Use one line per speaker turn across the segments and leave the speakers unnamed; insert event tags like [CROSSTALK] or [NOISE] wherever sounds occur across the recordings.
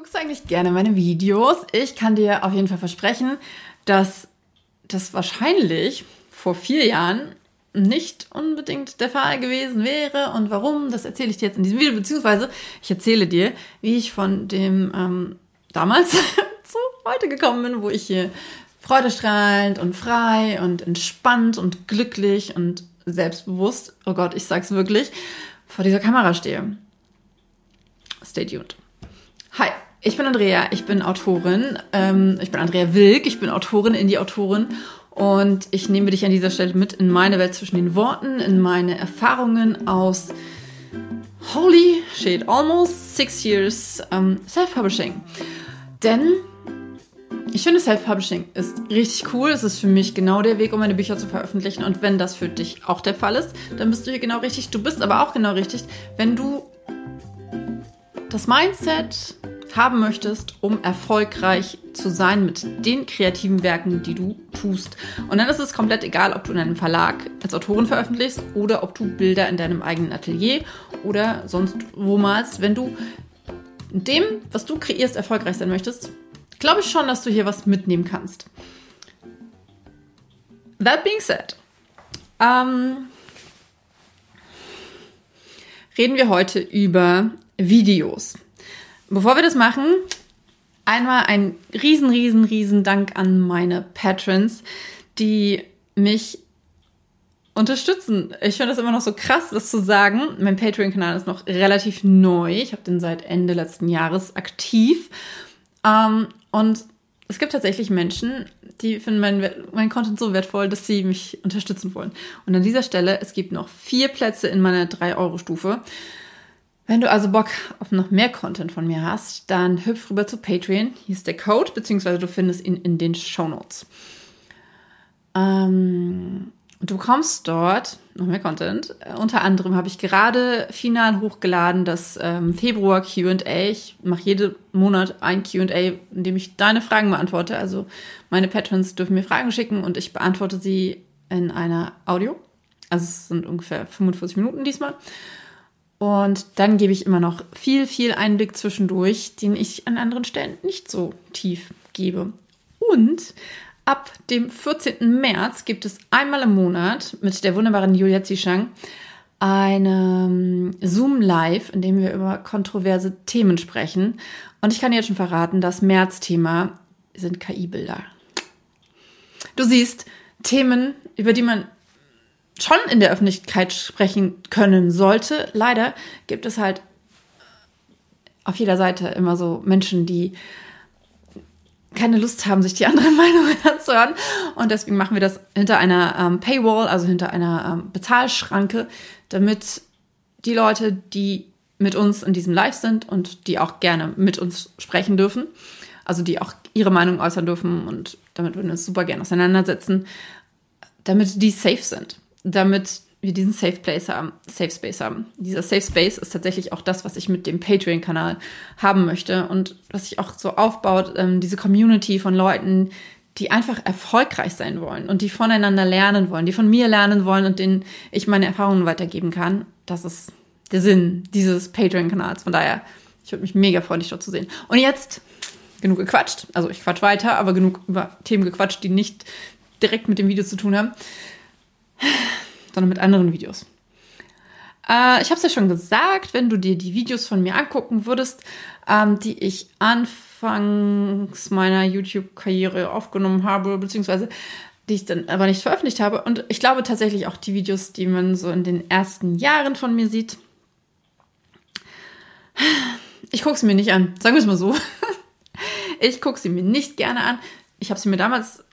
Guckst du eigentlich gerne meine Videos? Ich kann dir auf jeden Fall versprechen, dass das wahrscheinlich vor vier Jahren nicht unbedingt der Fall gewesen wäre. Und warum, das erzähle ich dir jetzt in diesem Video, beziehungsweise ich erzähle dir, wie ich von dem ähm, damals [LAUGHS] zu heute gekommen bin, wo ich hier freudestrahlend und frei und entspannt und glücklich und selbstbewusst, oh Gott, ich sag's wirklich, vor dieser Kamera stehe. Stay tuned. Hi, ich bin Andrea, ich bin Autorin. Ähm, ich bin Andrea Wilk, ich bin Autorin, Indie-Autorin. Und ich nehme dich an dieser Stelle mit in meine Welt zwischen den Worten, in meine Erfahrungen aus Holy shit, almost six years um, Self-Publishing. Denn ich finde, Self-Publishing ist richtig cool. Es ist für mich genau der Weg, um meine Bücher zu veröffentlichen. Und wenn das für dich auch der Fall ist, dann bist du hier genau richtig. Du bist aber auch genau richtig, wenn du das Mindset haben möchtest, um erfolgreich zu sein mit den kreativen Werken, die du tust. Und dann ist es komplett egal, ob du in einem Verlag als Autorin veröffentlichst oder ob du Bilder in deinem eigenen Atelier oder sonst wo malst. Wenn du dem, was du kreierst, erfolgreich sein möchtest, glaube ich schon, dass du hier was mitnehmen kannst. That being said, ähm, reden wir heute über Videos. Bevor wir das machen, einmal ein riesen, riesen, riesen Dank an meine Patrons, die mich unterstützen. Ich finde das immer noch so krass, das zu sagen. Mein Patreon-Kanal ist noch relativ neu. Ich habe den seit Ende letzten Jahres aktiv. Ähm, und es gibt tatsächlich Menschen, die finden mein, mein Content so wertvoll, dass sie mich unterstützen wollen. Und an dieser Stelle, es gibt noch vier Plätze in meiner 3-Euro-Stufe. Wenn du also Bock auf noch mehr Content von mir hast, dann hüpf rüber zu Patreon. Hier ist der Code, beziehungsweise du findest ihn in den Show Notes. Ähm, du bekommst dort noch mehr Content. Unter anderem habe ich gerade final hochgeladen das ähm, Februar QA. Ich mache jeden Monat ein QA, in dem ich deine Fragen beantworte. Also meine Patrons dürfen mir Fragen schicken und ich beantworte sie in einer Audio. Also es sind ungefähr 45 Minuten diesmal. Und dann gebe ich immer noch viel, viel Einblick zwischendurch, den ich an anderen Stellen nicht so tief gebe. Und ab dem 14. März gibt es einmal im Monat mit der wunderbaren Julia Zishang eine ähm, Zoom Live, in dem wir über kontroverse Themen sprechen. Und ich kann jetzt schon verraten, das März-Thema sind KI-Bilder. Du siehst Themen, über die man schon in der Öffentlichkeit sprechen können sollte. Leider gibt es halt auf jeder Seite immer so Menschen, die keine Lust haben, sich die andere [LAUGHS] Meinung anzuhören. Und deswegen machen wir das hinter einer ähm, Paywall, also hinter einer ähm, Bezahlschranke, damit die Leute, die mit uns in diesem Live sind und die auch gerne mit uns sprechen dürfen, also die auch ihre Meinung äußern dürfen und damit würden wir uns super gerne auseinandersetzen, damit die safe sind damit wir diesen Safe Place haben, Safe Space haben. Dieser Safe Space ist tatsächlich auch das, was ich mit dem Patreon-Kanal haben möchte und was sich auch so aufbaut, ähm, diese Community von Leuten, die einfach erfolgreich sein wollen und die voneinander lernen wollen, die von mir lernen wollen und denen ich meine Erfahrungen weitergeben kann. Das ist der Sinn dieses Patreon-Kanals. Von daher, ich würde mich mega freuen, dich dort zu sehen. Und jetzt genug gequatscht. Also ich quatsch weiter, aber genug über Themen gequatscht, die nicht direkt mit dem Video zu tun haben sondern mit anderen Videos. Äh, ich habe es ja schon gesagt, wenn du dir die Videos von mir angucken würdest, ähm, die ich anfangs meiner YouTube-Karriere aufgenommen habe, beziehungsweise die ich dann aber nicht veröffentlicht habe. Und ich glaube tatsächlich auch die Videos, die man so in den ersten Jahren von mir sieht. Ich gucke sie mir nicht an, sagen wir es mal so. [LAUGHS] Ich gucke sie mir nicht gerne an. Ich habe sie mir damals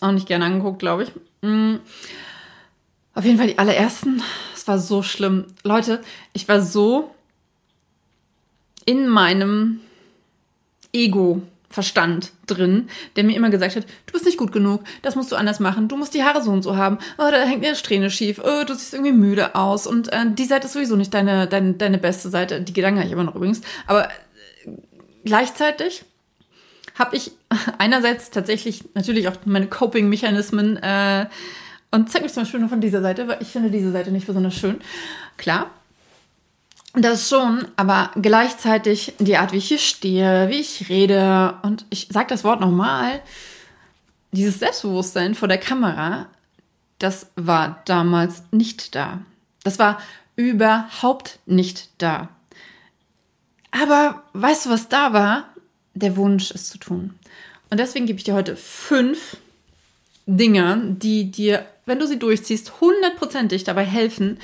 auch nicht gerne angeguckt, glaube ich. Auf jeden Fall die allerersten. Es war so schlimm. Leute, ich war so in meinem Ego-Verstand drin, der mir immer gesagt hat, du bist nicht gut genug, das musst du anders machen, du musst die Haare so und so haben, oh, da hängt eine Strähne schief, oh, du siehst irgendwie müde aus und äh, die Seite ist sowieso nicht deine, deine, deine beste Seite. Die Gedanken habe ich immer noch übrigens. Aber äh, gleichzeitig habe ich einerseits tatsächlich natürlich auch meine Coping-Mechanismen äh, und zeig mich zum Beispiel nur von dieser Seite, weil ich finde diese Seite nicht besonders schön. Klar. Das schon, aber gleichzeitig die Art, wie ich hier stehe, wie ich rede und ich sage das Wort nochmal, dieses Selbstbewusstsein vor der Kamera, das war damals nicht da. Das war überhaupt nicht da. Aber weißt du, was da war? Der Wunsch, es zu tun. Und deswegen gebe ich dir heute fünf Dinge, die dir, wenn du sie durchziehst, hundertprozentig dabei helfen,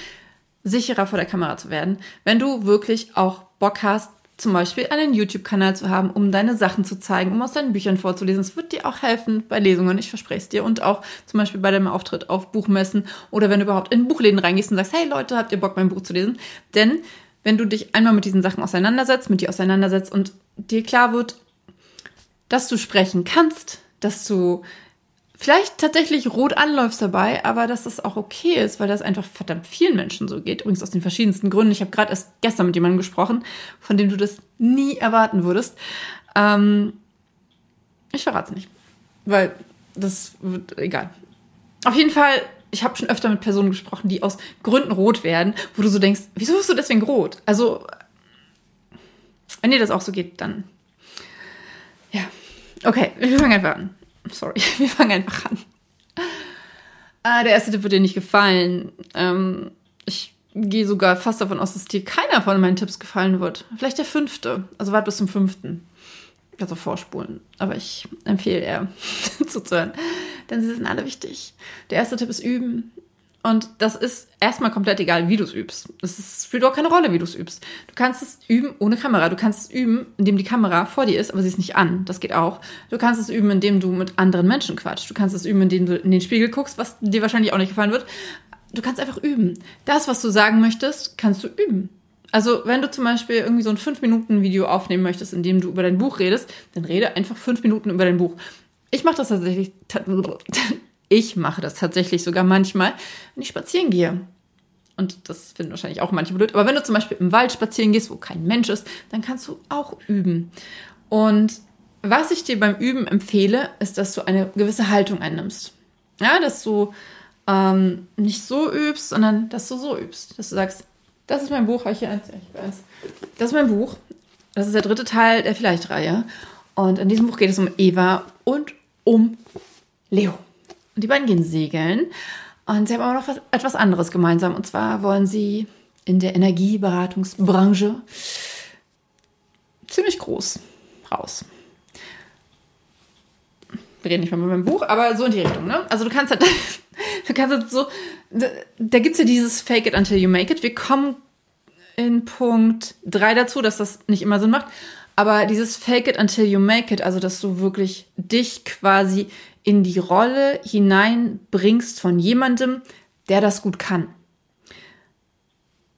sicherer vor der Kamera zu werden, wenn du wirklich auch Bock hast, zum Beispiel einen YouTube-Kanal zu haben, um deine Sachen zu zeigen, um aus deinen Büchern vorzulesen. Es wird dir auch helfen bei Lesungen, ich verspreche es dir. Und auch zum Beispiel bei deinem Auftritt auf Buchmessen oder wenn du überhaupt in Buchläden reingehst und sagst, hey Leute, habt ihr Bock, mein Buch zu lesen? Denn wenn du dich einmal mit diesen Sachen auseinandersetzt, mit dir auseinandersetzt und dir klar wird, dass du sprechen kannst, dass du vielleicht tatsächlich rot anläufst dabei, aber dass das auch okay ist, weil das einfach verdammt vielen Menschen so geht. Übrigens aus den verschiedensten Gründen. Ich habe gerade erst gestern mit jemandem gesprochen, von dem du das nie erwarten würdest. Ähm, ich verrate es nicht, weil das wird egal. Auf jeden Fall, ich habe schon öfter mit Personen gesprochen, die aus Gründen rot werden, wo du so denkst, wieso bist du deswegen rot? Also, wenn dir das auch so geht, dann ja. Okay, wir fangen einfach an. Sorry, [LAUGHS] wir fangen einfach an. Ah, der erste Tipp wird dir nicht gefallen. Ähm, ich gehe sogar fast davon aus, dass dir keiner von meinen Tipps gefallen wird. Vielleicht der fünfte. Also warte bis zum fünften. Also vorspulen. Aber ich empfehle eher [LAUGHS] zuzuhören. Denn sie sind alle wichtig. Der erste Tipp ist üben. Und das ist erstmal komplett egal, wie du es übst. Es spielt auch keine Rolle, wie du es übst. Du kannst es üben ohne Kamera. Du kannst es üben, indem die Kamera vor dir ist, aber sie ist nicht an. Das geht auch. Du kannst es üben, indem du mit anderen Menschen quatschst. Du kannst es üben, indem du in den Spiegel guckst, was dir wahrscheinlich auch nicht gefallen wird. Du kannst einfach üben. Das, was du sagen möchtest, kannst du üben. Also, wenn du zum Beispiel irgendwie so ein 5-Minuten-Video aufnehmen möchtest, in dem du über dein Buch redest, dann rede einfach 5 Minuten über dein Buch. Ich mache das tatsächlich ich mache das tatsächlich sogar manchmal, wenn ich spazieren gehe. Und das finden wahrscheinlich auch manche blöd. Aber wenn du zum Beispiel im Wald spazieren gehst, wo kein Mensch ist, dann kannst du auch üben. Und was ich dir beim Üben empfehle, ist, dass du eine gewisse Haltung einnimmst. Ja, dass du ähm, nicht so übst, sondern dass du so übst. Dass du sagst, das ist mein Buch, ich hier eins, ich weiß. Das ist mein Buch. Das ist der dritte Teil der Vielleicht-Reihe. Und in diesem Buch geht es um Eva und um Leo. Und die beiden gehen segeln. Und sie haben auch noch was, etwas anderes gemeinsam. Und zwar wollen sie in der Energieberatungsbranche ziemlich groß raus. Wir reden nicht mehr mit meinem Buch, aber so in die Richtung, ne? Also du kannst halt, [LAUGHS] du kannst halt so, da, da gibt es ja dieses Fake it until you make it. Wir kommen in Punkt 3 dazu, dass das nicht immer Sinn macht. Aber dieses Fake it until you make it, also dass du wirklich dich quasi in die Rolle hineinbringst von jemandem, der das gut kann.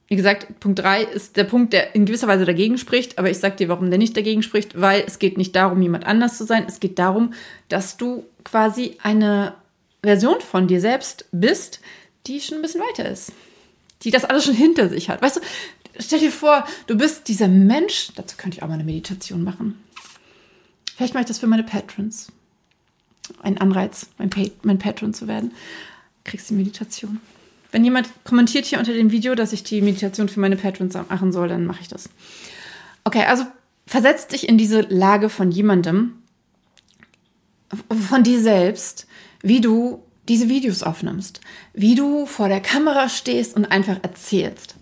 Wie gesagt, Punkt 3 ist der Punkt, der in gewisser Weise dagegen spricht, aber ich sag dir, warum der nicht dagegen spricht, weil es geht nicht darum, jemand anders zu sein, es geht darum, dass du quasi eine Version von dir selbst bist, die schon ein bisschen weiter ist. Die das alles schon hinter sich hat. Weißt du, stell dir vor, du bist dieser Mensch, dazu könnte ich auch mal eine Meditation machen. Vielleicht mache ich das für meine Patrons ein Anreiz, mein, pa mein Patron zu werden, kriegst du die Meditation. Wenn jemand kommentiert hier unter dem Video, dass ich die Meditation für meine Patrons machen soll, dann mache ich das. Okay, also versetz dich in diese Lage von jemandem, von dir selbst, wie du diese Videos aufnimmst, wie du vor der Kamera stehst und einfach erzählst.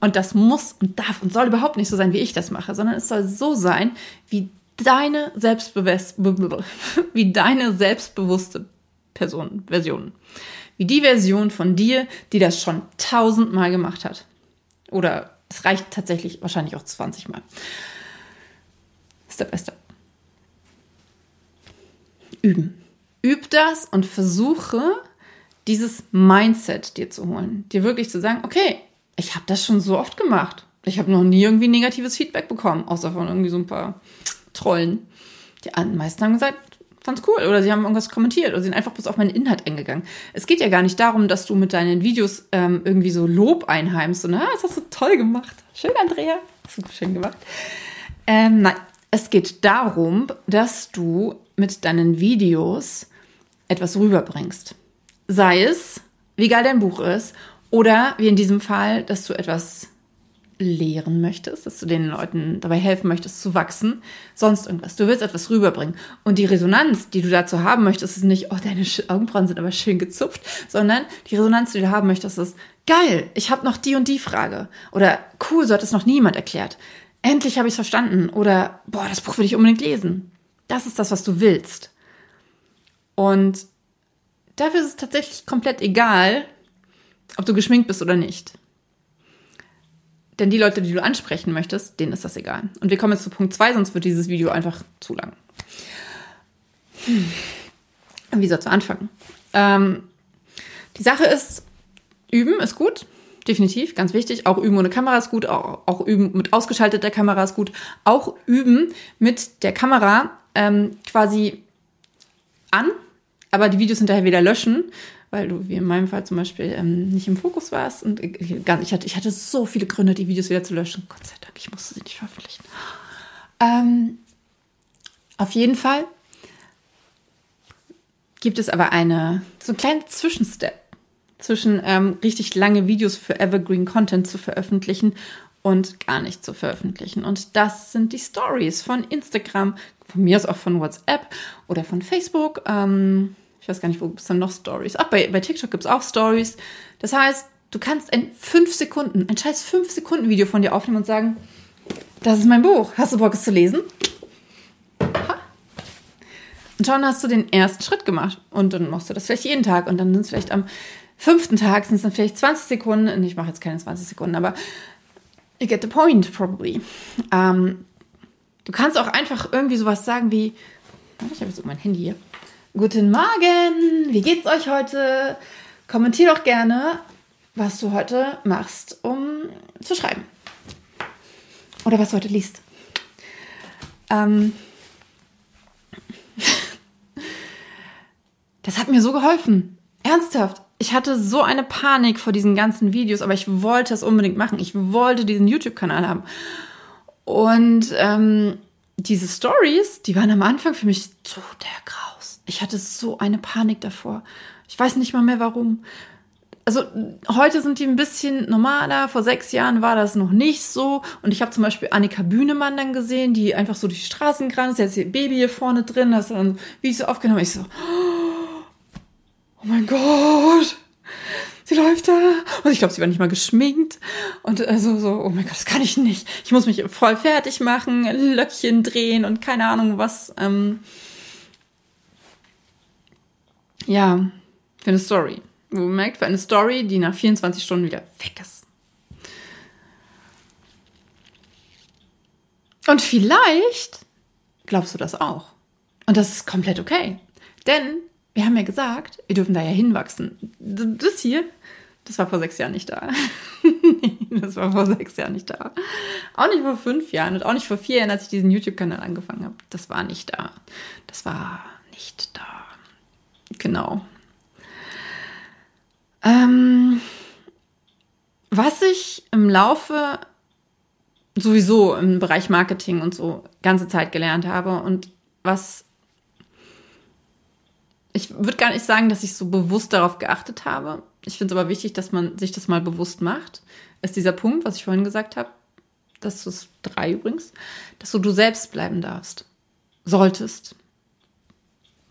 Und das muss und darf und soll überhaupt nicht so sein, wie ich das mache, sondern es soll so sein, wie deine wie deine selbstbewusste Person, Version. Wie die Version von dir, die das schon tausendmal gemacht hat. Oder es reicht tatsächlich wahrscheinlich auch 20 Mal. Step by Step. Üben. Üb das und versuche, dieses Mindset dir zu holen. Dir wirklich zu sagen, okay, ich habe das schon so oft gemacht. Ich habe noch nie irgendwie negatives Feedback bekommen, außer von irgendwie so ein paar Trollen. Die meisten haben gesagt, fand's cool oder sie haben irgendwas kommentiert oder sind einfach bloß auf meinen Inhalt eingegangen. Es geht ja gar nicht darum, dass du mit deinen Videos ähm, irgendwie so Lob einheimst und, ah, das hast du toll gemacht. Schön, Andrea. Hast du schön gemacht. Ähm, nein, es geht darum, dass du mit deinen Videos etwas rüberbringst. Sei es, wie geil dein Buch ist oder wie in diesem Fall, dass du etwas lehren möchtest, dass du den Leuten dabei helfen möchtest zu wachsen, sonst irgendwas. Du willst etwas rüberbringen. Und die Resonanz, die du dazu haben möchtest, ist nicht, oh, deine Augenbrauen sind aber schön gezupft, sondern die Resonanz, die du haben möchtest, ist, geil, ich habe noch die und die Frage. Oder cool, so hat es noch niemand erklärt. Endlich habe ich es verstanden. Oder, boah, das Buch will ich unbedingt lesen. Das ist das, was du willst. Und dafür ist es tatsächlich komplett egal, ob du geschminkt bist oder nicht. Denn die Leute, die du ansprechen möchtest, denen ist das egal. Und wir kommen jetzt zu Punkt 2, sonst wird dieses Video einfach zu lang. Hm. Wie soll zu anfangen? Ähm, die Sache ist, üben ist gut, definitiv, ganz wichtig. Auch üben ohne Kamera ist gut, auch, auch üben mit ausgeschalteter Kamera ist gut. Auch üben mit der Kamera ähm, quasi an, aber die Videos hinterher wieder löschen, weil du, wie in meinem Fall zum Beispiel, ähm, nicht im Fokus warst. Und ich, ich, hatte, ich hatte so viele Gründe, die Videos wieder zu löschen. Gott sei Dank, ich musste sie nicht veröffentlichen. Ähm, auf jeden Fall gibt es aber eine, so einen kleinen Zwischenstep zwischen ähm, richtig lange Videos für Evergreen Content zu veröffentlichen und gar nicht zu veröffentlichen. Und das sind die Stories von Instagram, von mir aus auch von WhatsApp oder von Facebook. Ähm, ich weiß gar nicht, wo gibt es dann noch Stories? Ach, bei, bei TikTok gibt es auch Stories. Das heißt, du kannst in fünf Sekunden, ein scheiß fünf Sekunden Video von dir aufnehmen und sagen, das ist mein Buch. Hast du Bock, es zu lesen? Ha. Und schon hast du den ersten Schritt gemacht. Und dann machst du das vielleicht jeden Tag. Und dann sind es vielleicht am fünften Tag, sind es dann vielleicht 20 Sekunden. Und ich mache jetzt keine 20 Sekunden, aber you get the point, probably. Ähm, du kannst auch einfach irgendwie sowas sagen wie, ich habe jetzt mein Handy hier. Guten Morgen, wie geht's euch heute? Kommentier doch gerne, was du heute machst, um zu schreiben. Oder was du heute liest. Ähm [LAUGHS] das hat mir so geholfen. Ernsthaft. Ich hatte so eine Panik vor diesen ganzen Videos, aber ich wollte es unbedingt machen. Ich wollte diesen YouTube-Kanal haben. Und ähm, diese Stories, die waren am Anfang für mich so der Graus. Ich hatte so eine Panik davor. Ich weiß nicht mal mehr warum. Also heute sind die ein bisschen normaler. Vor sechs Jahren war das noch nicht so. Und ich habe zum Beispiel Annika Bühnemann dann gesehen, die einfach so durch die Straßen gerannt ist. Jetzt ihr Baby hier vorne drin, das dann wie ich so aufgenommen. Ich so, oh mein Gott, sie läuft da. Und ich glaube, sie war nicht mal geschminkt. Und also so, oh mein Gott, das kann ich nicht. Ich muss mich voll fertig machen, Löckchen drehen und keine Ahnung was. Ähm ja, für eine Story. Wo man merkt, für eine Story, die nach 24 Stunden wieder weg ist. Und vielleicht glaubst du das auch. Und das ist komplett okay. Denn wir haben ja gesagt, wir dürfen da ja hinwachsen. Das hier, das war vor sechs Jahren nicht da. [LAUGHS] das war vor sechs Jahren nicht da. Auch nicht vor fünf Jahren und auch nicht vor vier Jahren, als ich diesen YouTube-Kanal angefangen habe. Das war nicht da. Das war nicht da. Genau. Ähm, was ich im Laufe sowieso im Bereich Marketing und so ganze Zeit gelernt habe und was ich würde gar nicht sagen, dass ich so bewusst darauf geachtet habe. Ich finde es aber wichtig, dass man sich das mal bewusst macht. Ist dieser Punkt, was ich vorhin gesagt habe, das ist drei übrigens, dass du du selbst bleiben darfst. Solltest.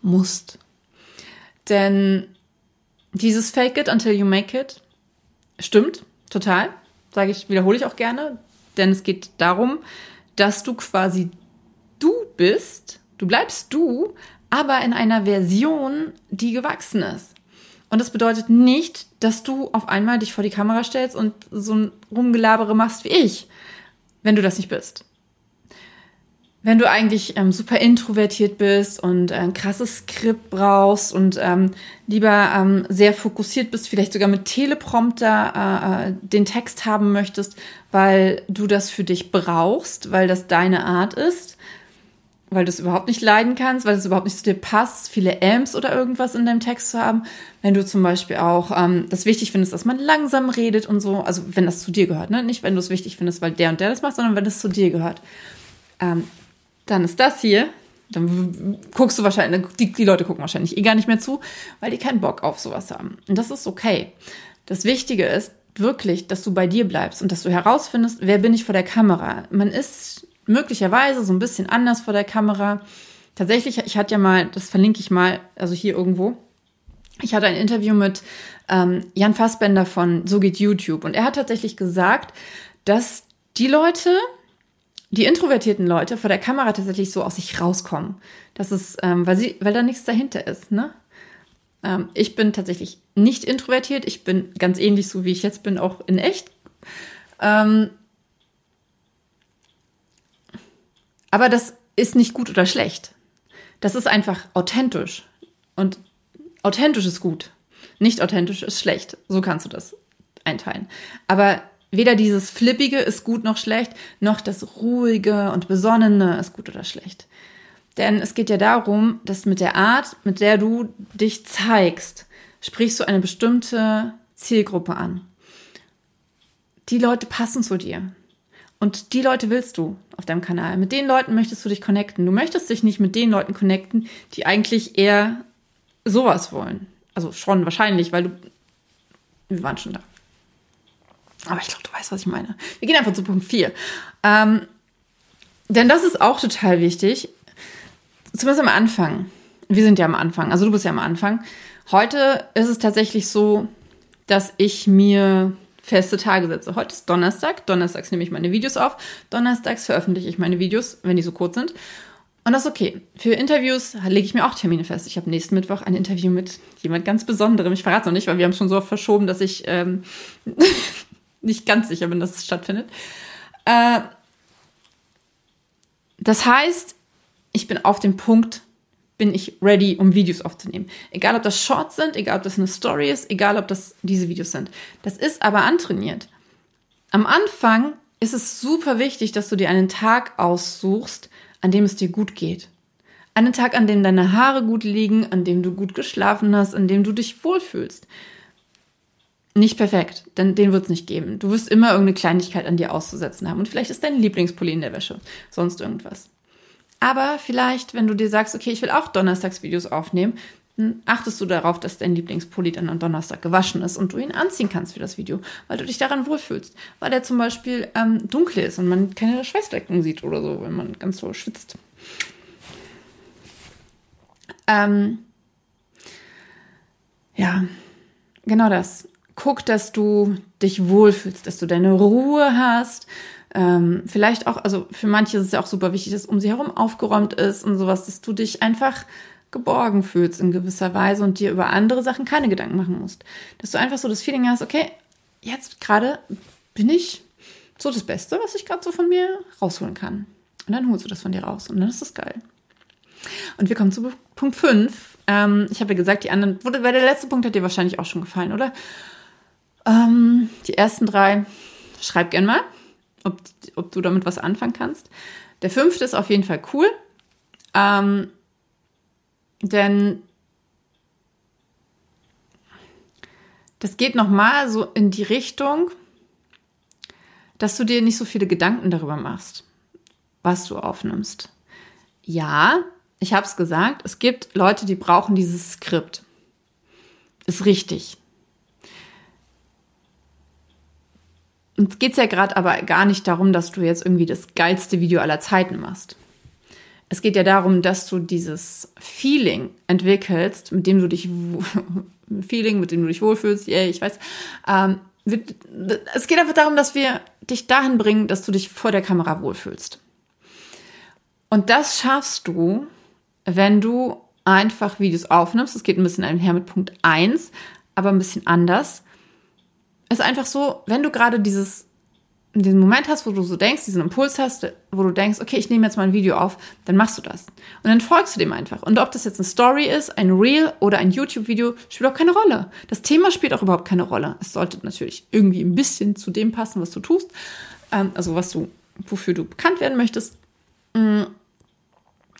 Musst. Denn dieses Fake it until you make it stimmt total. Sage ich, wiederhole ich auch gerne. Denn es geht darum, dass du quasi du bist, du bleibst du, aber in einer Version, die gewachsen ist. Und das bedeutet nicht, dass du auf einmal dich vor die Kamera stellst und so ein Rumgelabere machst wie ich, wenn du das nicht bist. Wenn du eigentlich ähm, super introvertiert bist und ein krasses Skript brauchst und ähm, lieber ähm, sehr fokussiert bist, vielleicht sogar mit Teleprompter äh, äh den Text haben möchtest, weil du das für dich brauchst, weil das deine Art ist, weil du es überhaupt nicht leiden kannst, weil es überhaupt nicht zu dir passt, viele Amps oder irgendwas in deinem Text zu haben. Wenn du zum Beispiel auch ähm, das wichtig findest, dass man langsam redet und so, also wenn das zu dir gehört, ne? Nicht, wenn du es wichtig findest, weil der und der das macht, sondern wenn es zu dir gehört. Ähm, dann ist das hier, dann guckst du wahrscheinlich, die, die Leute gucken wahrscheinlich eh gar nicht mehr zu, weil die keinen Bock auf sowas haben. Und das ist okay. Das Wichtige ist, wirklich, dass du bei dir bleibst und dass du herausfindest, wer bin ich vor der Kamera. Man ist möglicherweise so ein bisschen anders vor der Kamera. Tatsächlich, ich hatte ja mal, das verlinke ich mal, also hier irgendwo. Ich hatte ein Interview mit ähm, Jan Fassbender von So geht YouTube und er hat tatsächlich gesagt, dass die Leute, die introvertierten Leute vor der Kamera tatsächlich so aus sich rauskommen. Das ist, ähm, weil sie, weil da nichts dahinter ist, ne? Ähm, ich bin tatsächlich nicht introvertiert. Ich bin ganz ähnlich so wie ich jetzt bin, auch in echt. Ähm, aber das ist nicht gut oder schlecht. Das ist einfach authentisch. Und authentisch ist gut. Nicht authentisch ist schlecht. So kannst du das einteilen. Aber weder dieses Flippige ist gut noch schlecht, noch das Ruhige und Besonnene ist gut oder schlecht. Denn es geht ja darum, dass mit der Art, mit der du dich zeigst, sprichst du eine bestimmte Zielgruppe an. Die Leute passen zu dir. Und die Leute willst du auf deinem Kanal. Mit den Leuten möchtest du dich connecten. Du möchtest dich nicht mit den Leuten connecten, die eigentlich eher sowas wollen. Also schon wahrscheinlich, weil du. Wir waren schon da. Aber ich glaube, du weißt, was ich meine. Wir gehen einfach zu Punkt 4. Ähm, denn das ist auch total wichtig. Zumindest am Anfang. Wir sind ja am Anfang. Also du bist ja am Anfang. Heute ist es tatsächlich so, dass ich mir feste Tage setze. Heute ist Donnerstag. Donnerstags nehme ich meine Videos auf. Donnerstags veröffentliche ich meine Videos, wenn die so kurz sind. Und das ist okay. Für Interviews lege ich mir auch Termine fest. Ich habe nächsten Mittwoch ein Interview mit jemand ganz Besonderem. Ich verrate es noch nicht, weil wir haben schon so oft verschoben, dass ich ähm, [LAUGHS] nicht ganz sicher bin, dass es stattfindet. Äh, das heißt, ich bin auf dem Punkt, bin ich ready, um Videos aufzunehmen. Egal, ob das Shorts sind, egal, ob das eine Story ist, egal, ob das diese Videos sind. Das ist aber antrainiert. Am Anfang ist es super wichtig, dass du dir einen Tag aussuchst, an dem es dir gut geht. Einen Tag, an dem deine Haare gut liegen, an dem du gut geschlafen hast, an dem du dich wohlfühlst. Nicht perfekt, denn den wird es nicht geben. Du wirst immer irgendeine Kleinigkeit an dir auszusetzen haben. Und vielleicht ist dein Lieblingspulli in der Wäsche. Sonst irgendwas. Aber vielleicht, wenn du dir sagst, okay, ich will auch Donnerstagsvideos aufnehmen, dann achtest du darauf, dass dein Lieblingspulli dann am Donnerstag gewaschen ist und du ihn anziehen kannst für das Video, weil du dich daran wohlfühlst. Weil der zum Beispiel ähm, dunkel ist und man keine Schweißflecken sieht oder so, wenn man ganz so schwitzt. Ähm, ja, genau das. Guck, dass du dich wohlfühlst, dass du deine Ruhe hast ähm, vielleicht auch, also für manche ist es ja auch super wichtig, dass um sie herum aufgeräumt ist und sowas, dass du dich einfach geborgen fühlst in gewisser Weise und dir über andere Sachen keine Gedanken machen musst. Dass du einfach so das Feeling hast, okay, jetzt gerade bin ich so das Beste, was ich gerade so von mir rausholen kann. Und dann holst du das von dir raus und dann ist das geil. Und wir kommen zu Punkt 5. Ähm, ich habe ja gesagt, die anderen, weil der letzte Punkt hat dir wahrscheinlich auch schon gefallen, oder? Ähm, die ersten drei, schreib gern mal ob, ob du damit was anfangen kannst. Der fünfte ist auf jeden Fall cool, ähm, denn das geht nochmal so in die Richtung, dass du dir nicht so viele Gedanken darüber machst, was du aufnimmst. Ja, ich habe es gesagt, es gibt Leute, die brauchen dieses Skript. Ist richtig. Uns geht es ja gerade aber gar nicht darum, dass du jetzt irgendwie das geilste Video aller Zeiten machst. Es geht ja darum, dass du dieses Feeling entwickelst, mit dem du dich [LAUGHS] Feeling, mit dem du dich wohlfühlst. Yeah, ich weiß. Ähm, es geht einfach darum, dass wir dich dahin bringen, dass du dich vor der Kamera wohlfühlst. Und das schaffst du, wenn du einfach Videos aufnimmst. Es geht ein bisschen einher mit Punkt 1, aber ein bisschen anders ist einfach so, wenn du gerade dieses diesen Moment hast, wo du so denkst, diesen Impuls hast, wo du denkst, okay, ich nehme jetzt mal ein Video auf, dann machst du das. Und dann folgst du dem einfach. Und ob das jetzt eine Story ist, ein Reel oder ein YouTube-Video, spielt auch keine Rolle. Das Thema spielt auch überhaupt keine Rolle. Es sollte natürlich irgendwie ein bisschen zu dem passen, was du tust. Ähm, also was du, wofür du bekannt werden möchtest. Mm.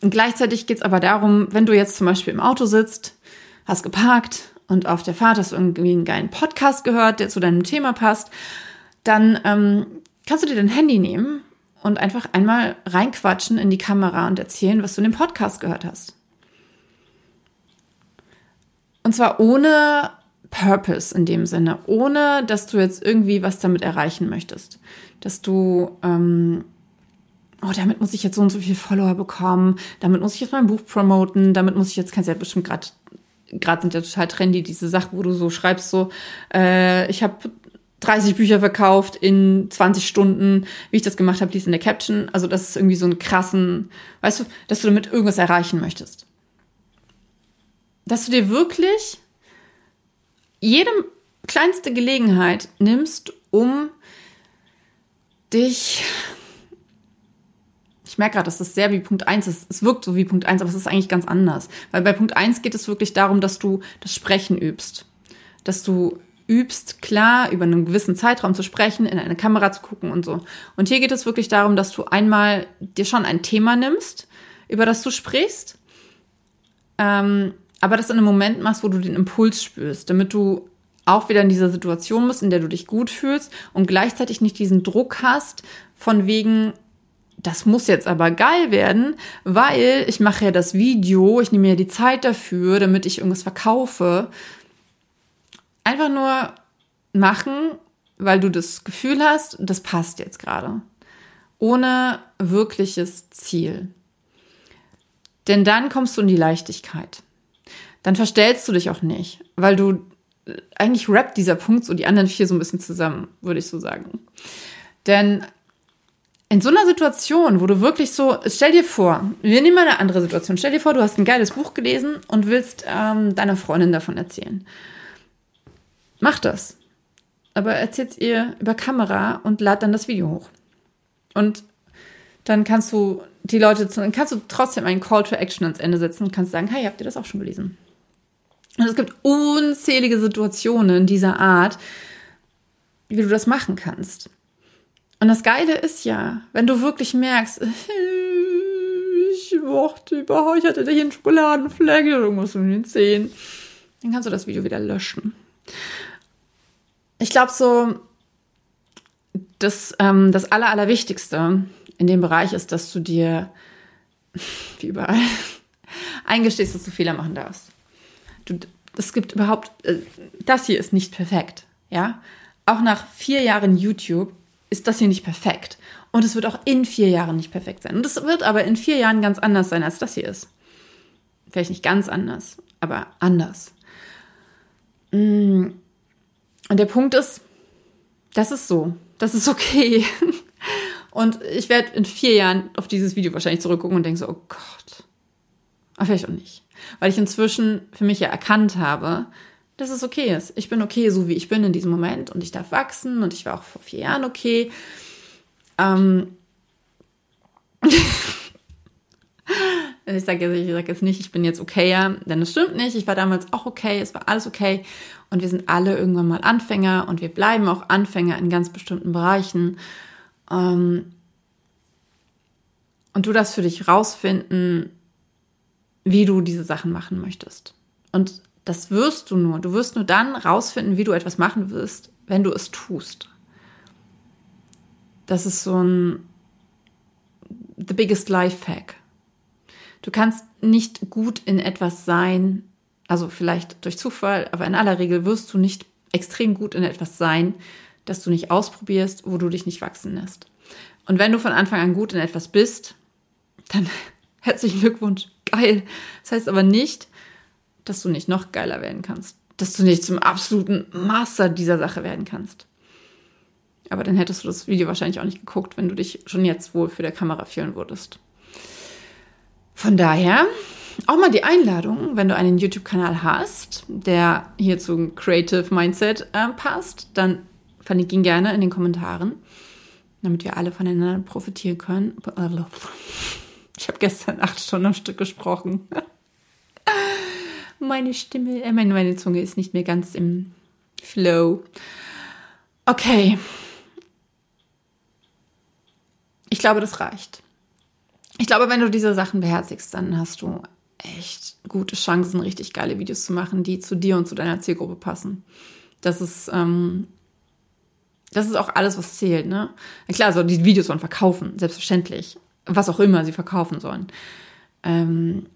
Und gleichzeitig geht es aber darum, wenn du jetzt zum Beispiel im Auto sitzt, hast geparkt und auf der Fahrt hast du irgendwie einen geilen Podcast gehört, der zu deinem Thema passt, dann ähm, kannst du dir dein Handy nehmen und einfach einmal reinquatschen in die Kamera und erzählen, was du in dem Podcast gehört hast. Und zwar ohne Purpose in dem Sinne, ohne dass du jetzt irgendwie was damit erreichen möchtest. Dass du, ähm, oh, damit muss ich jetzt so und so viel Follower bekommen, damit muss ich jetzt mein Buch promoten, damit muss ich jetzt, kannst du ja bestimmt gerade, gerade sind ja total trendy diese Sachen, wo du so schreibst, so, äh, ich habe 30 Bücher verkauft in 20 Stunden, wie ich das gemacht habe, dies in der Caption. Also das ist irgendwie so einen krassen, weißt du, dass du damit irgendwas erreichen möchtest. Dass du dir wirklich jede kleinste Gelegenheit nimmst, um dich ich merke gerade, dass das sehr wie Punkt 1 ist. Es wirkt so wie Punkt 1, aber es ist eigentlich ganz anders. Weil bei Punkt 1 geht es wirklich darum, dass du das Sprechen übst. Dass du übst, klar über einen gewissen Zeitraum zu sprechen, in eine Kamera zu gucken und so. Und hier geht es wirklich darum, dass du einmal dir schon ein Thema nimmst, über das du sprichst, ähm, aber das in einem Moment machst, wo du den Impuls spürst, damit du auch wieder in dieser Situation bist, in der du dich gut fühlst und gleichzeitig nicht diesen Druck hast, von wegen, das muss jetzt aber geil werden, weil ich mache ja das Video, ich nehme ja die Zeit dafür, damit ich irgendwas verkaufe, Einfach nur machen, weil du das Gefühl hast, das passt jetzt gerade. Ohne wirkliches Ziel. Denn dann kommst du in die Leichtigkeit. Dann verstellst du dich auch nicht, weil du eigentlich rappt dieser Punkt so die anderen vier so ein bisschen zusammen, würde ich so sagen. Denn in so einer Situation, wo du wirklich so, stell dir vor, wir nehmen mal eine andere Situation. Stell dir vor, du hast ein geiles Buch gelesen und willst ähm, deiner Freundin davon erzählen. Mach das. Aber erzähl's ihr über Kamera und lad dann das Video hoch. Und dann kannst du die Leute, dann kannst du trotzdem einen Call to Action ans Ende setzen und kannst sagen, hey, habt ihr das auch schon gelesen? Und es gibt unzählige Situationen dieser Art, wie du das machen kannst. Und das Geile ist ja, wenn du wirklich merkst, [LAUGHS] ich mochte überhaupt, ich hatte hier einen Schokoladenfleck irgendwas in den Zehen, dann kannst du das Video wieder löschen ich glaube so, das, ähm, das Aller, Allerwichtigste in dem Bereich ist, dass du dir, wie überall, [LAUGHS] eingestehst, dass du Fehler machen darfst. Du, es gibt überhaupt, äh, das hier ist nicht perfekt, ja. Auch nach vier Jahren YouTube ist das hier nicht perfekt. Und es wird auch in vier Jahren nicht perfekt sein. Und es wird aber in vier Jahren ganz anders sein, als das hier ist. Vielleicht nicht ganz anders, aber anders. Mmh und der Punkt ist, das ist so. Das ist okay. [LAUGHS] Und ich werde in vier Jahren auf dieses Video wahrscheinlich zurückgucken und denke so, oh Gott. Aber vielleicht auch nicht. Weil ich inzwischen für mich ja erkannt habe, dass es okay ist. Ich bin okay, so wie ich bin in diesem Moment und ich darf wachsen und ich war auch vor vier Jahren okay. Ähm [LAUGHS] ich sage jetzt, sag jetzt nicht, ich bin jetzt okayer, denn es stimmt nicht. Ich war damals auch okay, es war alles okay. Und wir sind alle irgendwann mal Anfänger und wir bleiben auch Anfänger in ganz bestimmten Bereichen. Ähm, und du das für dich rausfinden, wie du diese Sachen machen möchtest. Und das wirst du nur. Du wirst nur dann rausfinden, wie du etwas machen wirst, wenn du es tust. Das ist so ein the biggest life hack. Du kannst nicht gut in etwas sein, also vielleicht durch Zufall, aber in aller Regel wirst du nicht extrem gut in etwas sein, das du nicht ausprobierst, wo du dich nicht wachsen lässt. Und wenn du von Anfang an gut in etwas bist, dann [LAUGHS] herzlichen Glückwunsch, geil. Das heißt aber nicht, dass du nicht noch geiler werden kannst, dass du nicht zum absoluten Master dieser Sache werden kannst. Aber dann hättest du das Video wahrscheinlich auch nicht geguckt, wenn du dich schon jetzt wohl für der Kamera fühlen würdest. Von daher auch mal die Einladung, wenn du einen YouTube-Kanal hast, der hier zum Creative Mindset äh, passt, dann verlinke ihn gerne in den Kommentaren, damit wir alle voneinander profitieren können. Ich habe gestern acht Stunden am Stück gesprochen. [LAUGHS] meine Stimme, äh, meine, meine Zunge ist nicht mehr ganz im Flow. Okay. Ich glaube, das reicht. Ich glaube, wenn du diese Sachen beherzigst, dann hast du echt gute Chancen, richtig geile Videos zu machen, die zu dir und zu deiner Zielgruppe passen. Das ist, ähm, das ist auch alles, was zählt, ne? Klar, so die Videos sollen verkaufen, selbstverständlich. Was auch immer sie verkaufen sollen. Ähm,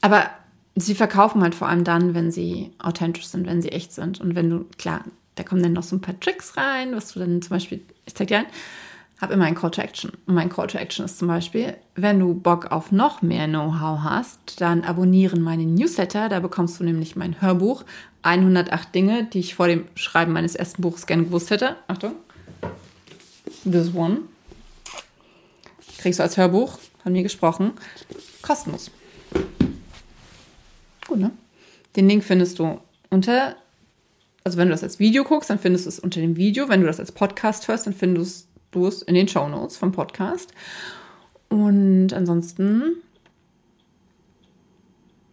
aber sie verkaufen halt vor allem dann, wenn sie authentisch sind, wenn sie echt sind. Und wenn du, klar, da kommen dann noch so ein paar Tricks rein, was du dann zum Beispiel, ich zeig dir ein, habe immer ein Call to Action. Und mein Call to Action ist zum Beispiel, wenn du Bock auf noch mehr Know-how hast, dann abonnieren meinen Newsletter. Da bekommst du nämlich mein Hörbuch 108 Dinge, die ich vor dem Schreiben meines ersten Buches gerne gewusst hätte. Achtung. This one. Kriegst du als Hörbuch von mir gesprochen. Kostenlos. Ne? Den Link findest du unter, also wenn du das als Video guckst, dann findest du es unter dem Video. Wenn du das als Podcast hörst, dann findest du es in den Show Notes vom Podcast. Und ansonsten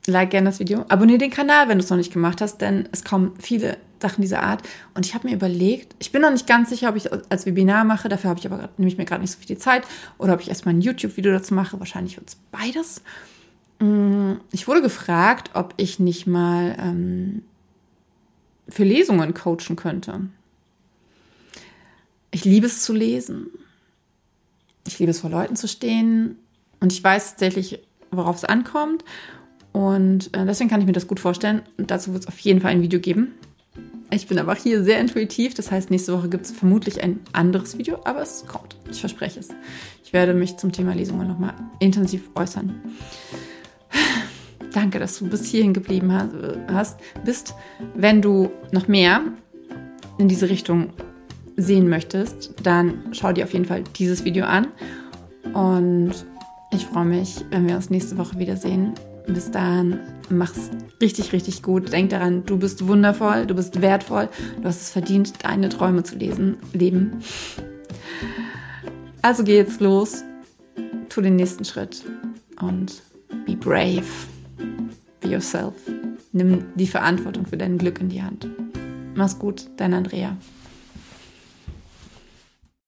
like gerne das Video, abonniere den Kanal, wenn du es noch nicht gemacht hast, denn es kommen viele Sachen dieser Art. Und ich habe mir überlegt, ich bin noch nicht ganz sicher, ob ich als Webinar mache, dafür habe ich aber nehme ich mir gerade nicht so viel Zeit, oder ob ich erstmal ein YouTube-Video dazu mache. Wahrscheinlich wird es beides. Mm, ich wurde gefragt, ob ich nicht mal ähm, für Lesungen coachen könnte. Ich liebe es zu lesen. Ich liebe es vor Leuten zu stehen. Und ich weiß tatsächlich, worauf es ankommt. Und äh, deswegen kann ich mir das gut vorstellen. Und dazu wird es auf jeden Fall ein Video geben. Ich bin aber hier sehr intuitiv. Das heißt, nächste Woche gibt es vermutlich ein anderes Video, aber es kommt. Ich verspreche es. Ich werde mich zum Thema Lesungen nochmal intensiv äußern. Danke, dass du bis hierhin geblieben hast, bist. Wenn du noch mehr in diese Richtung sehen möchtest, dann schau dir auf jeden Fall dieses Video an. Und ich freue mich, wenn wir uns nächste Woche wiedersehen. Bis dahin, mach's richtig, richtig gut. Denk daran, du bist wundervoll, du bist wertvoll, du hast es verdient, deine Träume zu lesen, leben. Also geh jetzt los, tu den nächsten Schritt und be brave, be yourself. Nimm die Verantwortung für dein Glück in die Hand. Mach's gut, dein Andrea.